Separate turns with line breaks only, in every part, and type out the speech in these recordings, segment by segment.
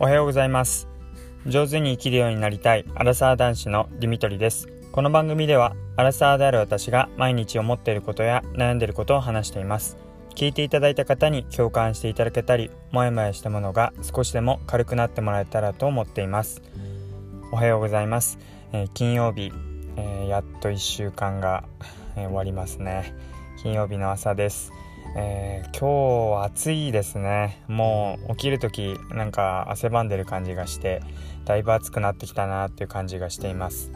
おはようございます。上手に生きるようになりたいアラサー男子のディミトリです。この番組ではアラサーである私が毎日思っていることや悩んでいることを話しています。聞いていただいた方に共感していただけたりもやもやしたものが少しでも軽くなってもらえたらと思っています。おはようございます、えー、金曜日、えー、やっと1週間が、えー、終わりますね。金曜日の朝です。えー、今日暑いですね。もう起きる時なんか汗ばんでる感じがしてだいぶ暑くなってきたなっていう感じがしています、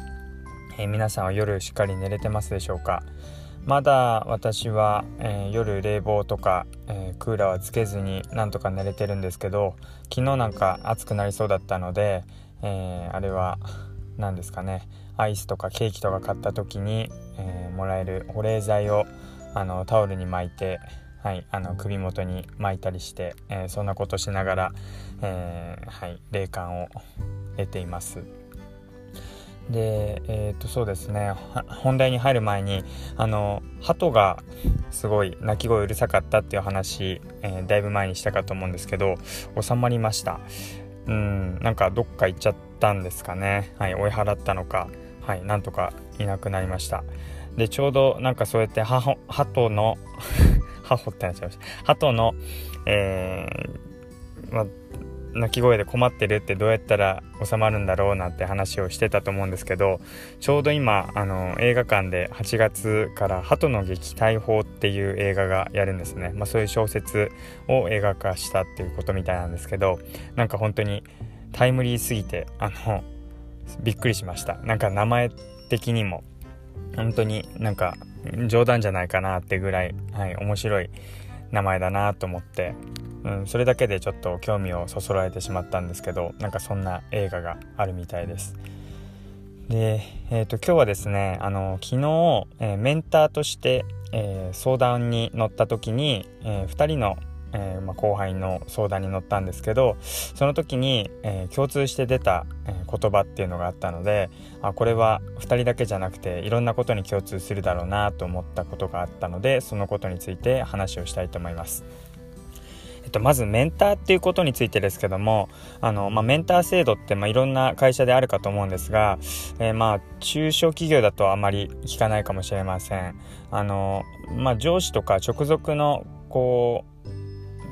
えー、皆さんは夜しっかり寝れてますでしょうか？まだ私は、えー、夜冷房とか、えクーラーはつけずになんとか寝れてるんですけど昨日なんか暑くなりそうだったので、えあれは何ですかねアイスとかケーキとか買った時に、えもらえる保冷剤をあのタオルに巻いてはい、あの首元に巻いたりして、えー、そんなことしながら、えー、はい、霊感を得ています。で、えー、とそうですね。本題に入る前にあの鳩がすごい鳴き声うるさかったっていう話、えー、だいぶ前にしたかと思うんですけど収まりました。うんなんかどっか行っちゃったんですかね。はい追い払ったのかはいなんとかいなくなりましたでちょうどなんかそうやって鳩の ハホってなっちゃいました。鳩の、えー、ま鳴き声で困ってるってどうやったら収まるんだろうなんて話をしてたと思うんですけどちょうど今あの映画館で8月から「鳩の撃退法」っていう映画がやるんですね、まあ、そういう小説を映画化したっていうことみたいなんですけどなんか本当にタイムリーすぎてあのびっくりしました。なんか名前的にも。本当になんか冗談じゃないかなってぐらい、はい、面白い名前だなと思って、うん、それだけでちょっと興味をそそられてしまったんですけどなんかそんな映画があるみたいです。で、えーと、今日はですねあの昨日、えー、メンターとして、えー、相談に乗った時に、えー、2人のえー、まあ、後輩の相談に乗ったんですけどその時に、えー、共通して出た、えー、言葉っていうのがあったのであこれは2人だけじゃなくていろんなことに共通するだろうなと思ったことがあったのでそのことについて話をしたいと思います。えっと、まずメンターっていうことについてですけどもあの、まあ、メンター制度って、まあ、いろんな会社であるかと思うんですが、えー、まあ中小企業だとあまり聞かないかもしれません。あのまあ、上司とか直属のこう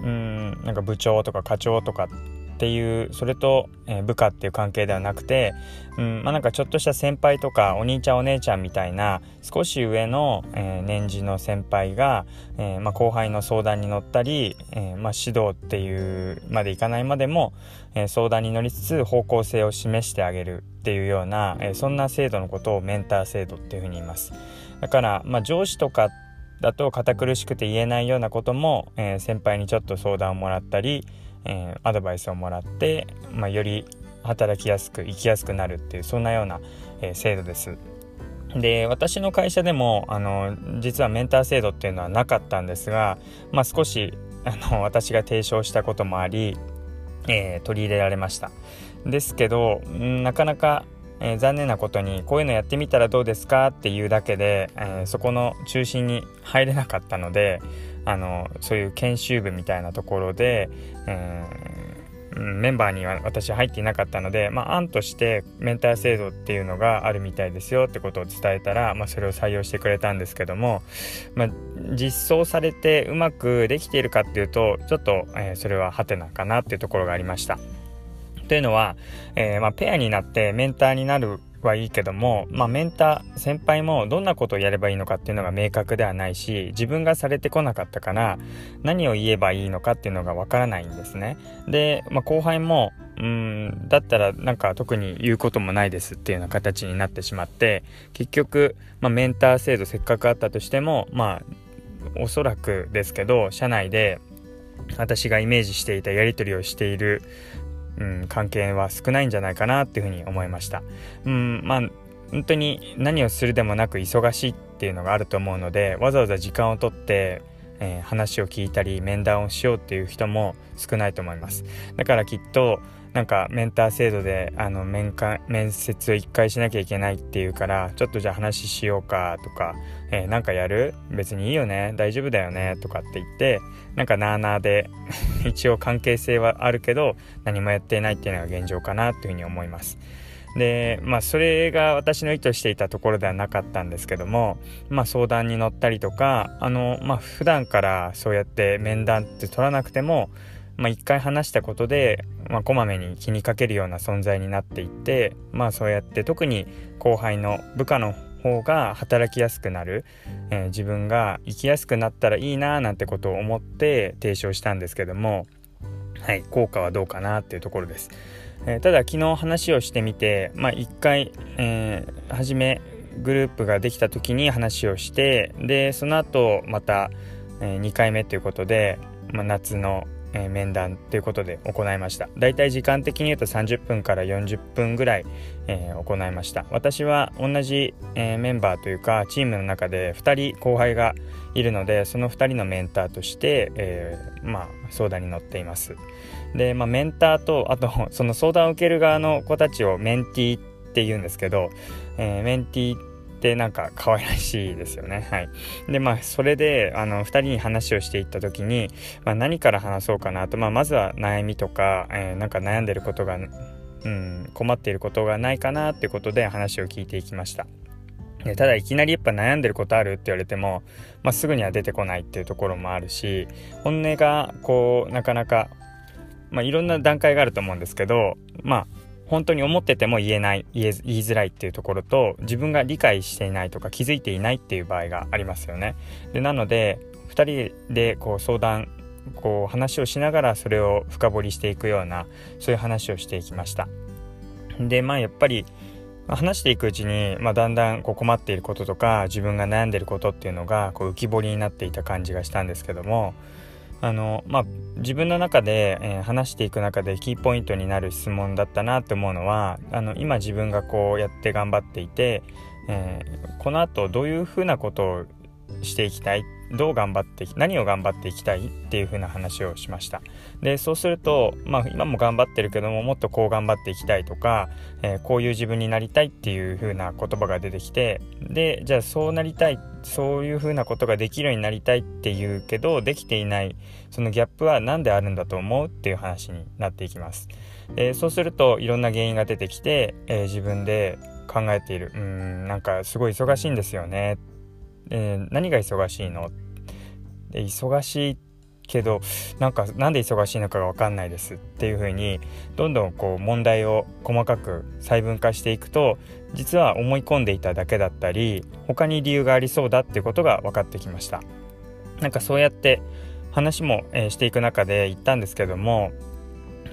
うんなんか部長とか課長とかっていうそれと、えー、部下っていう関係ではなくて、うんまあ、なんかちょっとした先輩とかお兄ちゃんお姉ちゃんみたいな少し上の、えー、年次の先輩が、えー、まあ、後輩の相談に乗ったり、えまあ、指導っていうまでいかないまでも、え相談に乗りつつ方向性を示してあげるっていうような、えそんな制度のことをメンター制度っていうふうに言います。だから、まあ、上司とかだと堅苦しくて言えないようなことも、えー、先輩にちょっと相談をもらったり、えー、アドバイスをもらって、まあ、より働きやすく生きやすくなるっていうそんなような、えー、制度です。で私の会社でもあの実はメンター制度っていうのはなかったんですが、まあ、少しあの私が提唱したこともあり、えー、取り入れられましたですけどなかなかえー、残念なことにこういうのやってみたらどうですかっていうだけで、えー、そこの中心に入れなかったのであのそういう研修部みたいなところで、えー、メンバーには私入っていなかったので、まあ、案としてメンター制度っていうのがあるみたいですよってことを伝えたら、まあ、それを採用してくれたんですけども、まあ、実装されてうまくできているかっていうとちょっと、えそれはハテナかなっていうところがありました。というのは、えー、まあ、ペアになってメンターになるはいいけども、まあ、メンター先輩もどんなことをやればいいのかっていうのが明確ではないし自分がされてこなかったから何を言えばいいのかっていうのがわからないんですね。で、まあ、後輩もうんだったらなんか特に言うこともないですっていうような形になってしまって結局、まあ、メンター制度せっかくあったとしてもまあおそらくですけど社内で私がイメージしていたやり取りをしているうん、関係は少ないんじゃないかなっていうふうに思いました。うんまあ本当に何をするでもなく忙しいっていうのがあると思うのでわざわざ時間をとって、えー、話を聞いたり面談をしようっていう人も少ないと思いますだからきっとなんかメンター制度であの面会面接を1回しなきゃいけないっていうからちょっとじゃあ話しようかとか、えー、なんかやる？別にいいよね。大丈夫だよね？とかって言ってなんかなあなあで 一応関係性はあるけど何もやっていないっていうのが現状かなというふうに思います。でまあそれが私の意図していたところではなかったんですけどもまあ相談に乗ったりとかあのまあ普段からそうやって面談って取らなくてもまあ一回話したことで、まあ、こまめに気にかけるような存在になっていってまあそうやって特に後輩の部下の方が働きやすくなる、えー、自分が生きやすくなったらいいななんてことを思って提唱したんですけどもはい効果はどうかなっていうところです。えー、ただ昨日話をしてみて、まあ、1回、えー、初めグループができた時に話をしてでその後また、えー、2回目ということで、まあ、夏のえー、面談ということで行いました。だいたい時間的に言うと30分から40分ぐらい、えー、行いました。私は同じ、えー、メンバーというかチームの中で2人後輩がいるのでその2人のメンターとして、えまあ、相談に乗っています。で、まあ、メンターとあとその相談を受ける側の子たちをメンティーって言うんですけど、えメンティーってなんか可愛らしいですよね。はい。で、まあ、それで、あの、2人に話をしていった時に、まあ、何から話そうかなと、まあ、まずは悩みとか、えー、なんか悩んでることが、うん、困っていることがないかなっていうことで話を聞いていきました。でただいきなりやっぱ悩んでることあるって言われても、まあ、すぐには出てこないっていうところもあるし本音がこうなかなか、まあ、いろんな段階があると思うんですけどまあ本当に思ってても言えない言いづらいっていうところと自分が理解していないとか気づいていないっていう場合がありますよね。でなので2人でこう相談こう話をしながらそれを深掘りしていくようなそういう話をしていきました。でまあやっぱり話していくうちに、まあ、だんだんこう困っていることとか自分が悩んでいることっていうのがこう浮き彫りになっていた感じがしたんですけどもあのまあ、自分の中で、えー、話していく中でキーポイントになる質問だったなと思うのはあの今自分がこうやって頑張っていて、えー、このあとどういうふうなことをしていきたいどう頑張って何を頑張っていきたいっていう風な話をしました。でそうするとまあ今も頑張ってるけどももっとこう頑張っていきたいとか、えー、こういう自分になりたいっていう風な言葉が出てきてでじゃあそうなりたいそういう風なことができるようになりたいっていうけどできていないそのギャップは何であるんだと思うっていう話になっていきます、えー、そうするといろんな原因が出てきて、えー、自分で考えている。うんなんかすごい忙しいんですよね。えー、何が忙しいの？で忙しいけどなんかなんで忙しいのかが分かんないですっていう風にどんどんこう問題を細かく細分化していくと実は思い込んでいただけだったり他に理由がありそうだっていうことが分かってきました。なんかそうやって話も、えー、していく中で言ったんですけども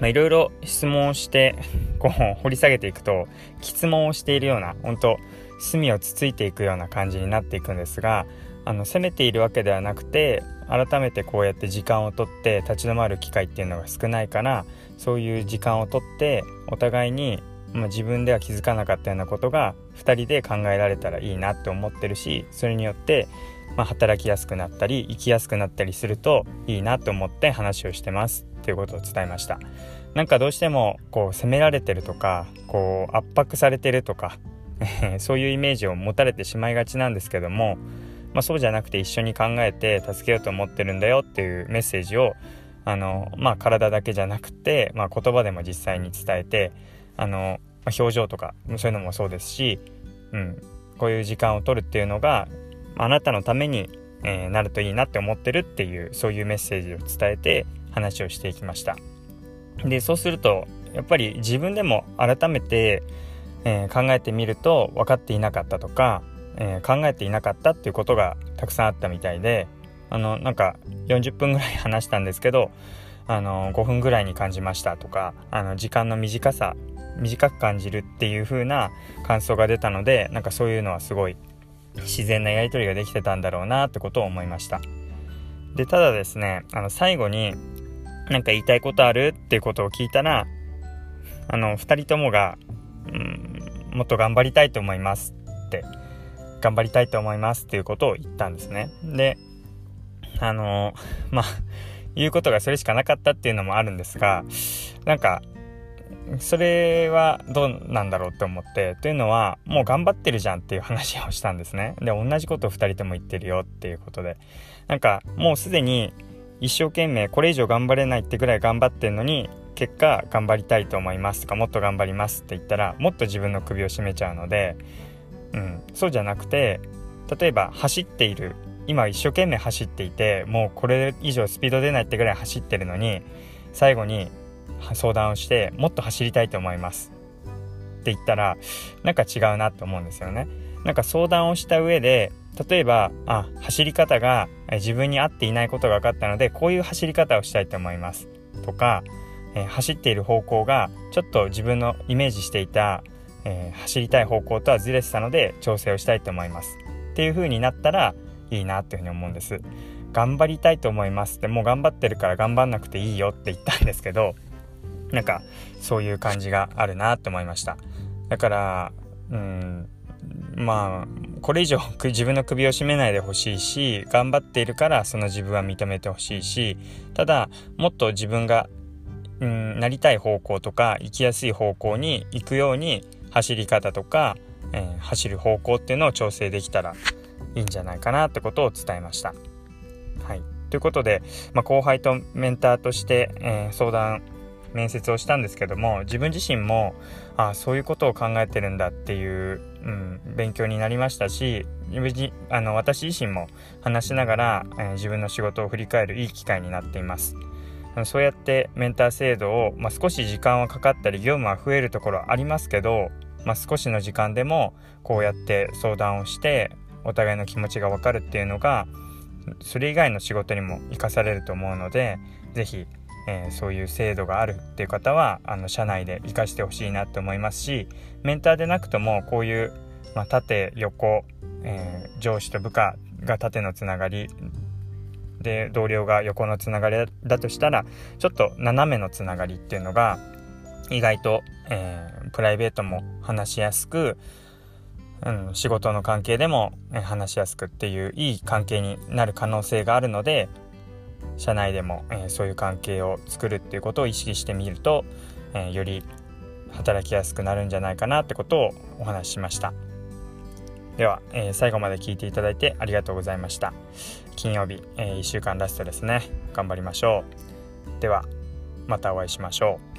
いろいろ質問をしてこう掘り下げていくと質問をしているような本当隅をつついていくような感じになっていくんですがあの責めているわけではなくて改めてこうやって時間をとって立ち止まる機会っていうのが少ないからそういう時間をとってお互いに、まあ、自分では気づかなかったようなことが2人で考えられたらいいなって思ってるしそれによって、まあ、働きやすくなったり生きやすくなったりするといいなと思って話をしてますっていうことを伝えました。なんかどうしてもこう責められてるとかこう圧迫されてるとか そういうイメージを持たれてしまいがちなんですけども、まあ、そうじゃなくて一緒に考えて助けようと思ってるんだよっていうメッセージをあの、まあ、体だけじゃなくて、まあ、言葉でも実際に伝えてあの、まあ、表情とかそういうのもそうですし、うん、こういう時間を取るっていうのがあなたのために、えー、なるといいなって思ってるっていうそういうメッセージを伝えて話をしていきました。でそうするとやっぱり自分でも改めてえー、考えてみると分かっていなかったとか、えー、考えていなかったっていうことがたくさんあったみたいであのなんか40分ぐらい話したんですけどあの5分ぐらいに感じましたとかあの時間の短さ短く感じるっていう風な感想が出たのでなんかそういうのはすごい自然なやり取りができてたんだろうなってことを思いました。でただですねあの最後に何か言いたいことあるっていうことを聞いたらあの2人ともが、うん、もっと頑張りたいと思いますって頑張りたいと思いますっていうことを言ったんですね。であのまあ言うことがそれしかなかったっていうのもあるんですがなんかそれはどうなんだろうって思ってというのはもう頑張ってるじゃんっていう話をしたんですね。で同じことを2人とも言ってるよっていうことで。なんかもうすでに一生懸命これ以上頑張れないってぐらい頑張ってんのに結果頑張りたいと思いますとかもっと頑張りますって言ったらもっと自分の首を絞めちゃうので、うん、そうじゃなくて例えば走っている今一生懸命走っていてもうこれ以上スピード出ないってぐらい走ってるのに最後に相談をしてもっと走りたいと思いますって言ったらなんか違うなと思うんですよね。なんか相談をした上で例えばあ走り方が自分に合っていないことが分かったのでこういう走り方をしたいと思いますとか、え、走っている方向がちょっと自分のイメージしていた、え、走りたい方向とはずれてたので調整をしたいと思います。っていう風になったらいいなっていうふうに思うんです。頑張りたいと思いますってもう頑張ってるから頑張んなくていいよって言ったんですけどなんかそういう感じがあるなって思いました。だからうんまあこれ以上自分の首を絞めないでほしいし頑張っているからその自分は認めてほしいしただもっと自分がうんなりたい方向とか行きやすい方向に行くように走り方とか、えー、走る方向っていうのを調整できたらいいんじゃないかなってことを伝えました。はい、ということで、まあ、後輩とメンターとして、えー、相談面接をしたんですけども自分自身もあそういうことを考えてるんだっていう、うん、勉強になりましたしあの私自身も話しながら、えー、自分の仕事を振り返るいい機会になっています。そうやってメンター制度を、まあ、少し時間はかかったり業務は増えるところありますけど、まあ、少しの時間でもこうやって相談をしてお互いの気持ちが分かるっていうのがそれ以外の仕事にも生かされると思うので是非、えー、そういう制度があるっていう方はあの社内で生かしてほしいなって思いますしメンターでなくともこういう、まあ、縦横、えー、上司と部下が縦のつながりで同僚が横のつながりだとしたらちょっと斜めのつながりっていうのが意外と、えー、プライベートも話しやすくうん、仕事の関係でも話しやすくっていういい関係になる可能性があるので社内でも、えー、そういう関係を作るっていうことを意識してみると、えー、より働きやすくなるんじゃないかなってことをお話ししました。では、え、最後まで聞いていただいてありがとうございました。金曜日、え1週間ラストですね。頑張りましょう。ではまたお会いしましょう。